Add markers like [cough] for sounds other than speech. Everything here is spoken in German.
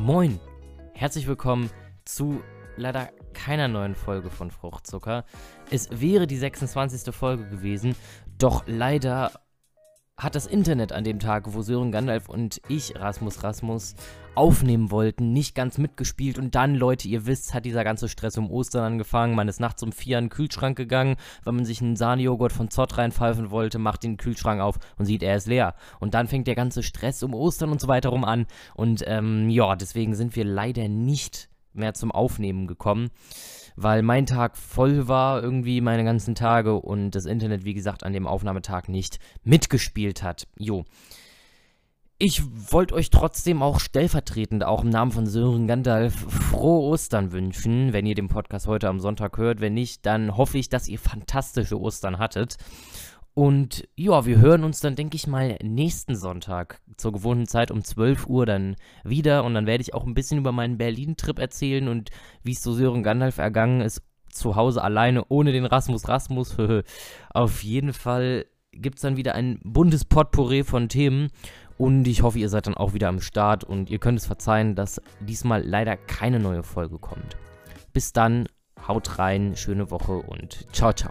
Moin, herzlich willkommen zu leider keiner neuen Folge von Fruchtzucker. Es wäre die 26. Folge gewesen, doch leider hat das Internet an dem Tag, wo Sören Gandalf und ich, Rasmus Rasmus, aufnehmen wollten, nicht ganz mitgespielt. Und dann, Leute, ihr wisst, hat dieser ganze Stress um Ostern angefangen. Man ist nachts um vier in den Kühlschrank gegangen, wenn man sich einen Sahnejoghurt von Zott reinpfeifen wollte, macht den Kühlschrank auf und sieht, er ist leer. Und dann fängt der ganze Stress um Ostern und so weiter rum an. Und ähm, ja, deswegen sind wir leider nicht mehr zum Aufnehmen gekommen weil mein Tag voll war, irgendwie meine ganzen Tage und das Internet, wie gesagt, an dem Aufnahmetag nicht mitgespielt hat. Jo. Ich wollte euch trotzdem auch stellvertretend, auch im Namen von Sören Gandalf, frohe Ostern wünschen, wenn ihr den Podcast heute am Sonntag hört. Wenn nicht, dann hoffe ich, dass ihr fantastische Ostern hattet. Und ja, wir hören uns dann, denke ich mal, nächsten Sonntag zur gewohnten Zeit um 12 Uhr dann wieder. Und dann werde ich auch ein bisschen über meinen Berlin-Trip erzählen und wie es so Sören Gandalf ergangen ist, zu Hause alleine, ohne den Rasmus Rasmus. [laughs] Auf jeden Fall gibt es dann wieder ein buntes Potpourri von Themen. Und ich hoffe, ihr seid dann auch wieder am Start und ihr könnt es verzeihen, dass diesmal leider keine neue Folge kommt. Bis dann, haut rein, schöne Woche und ciao, ciao.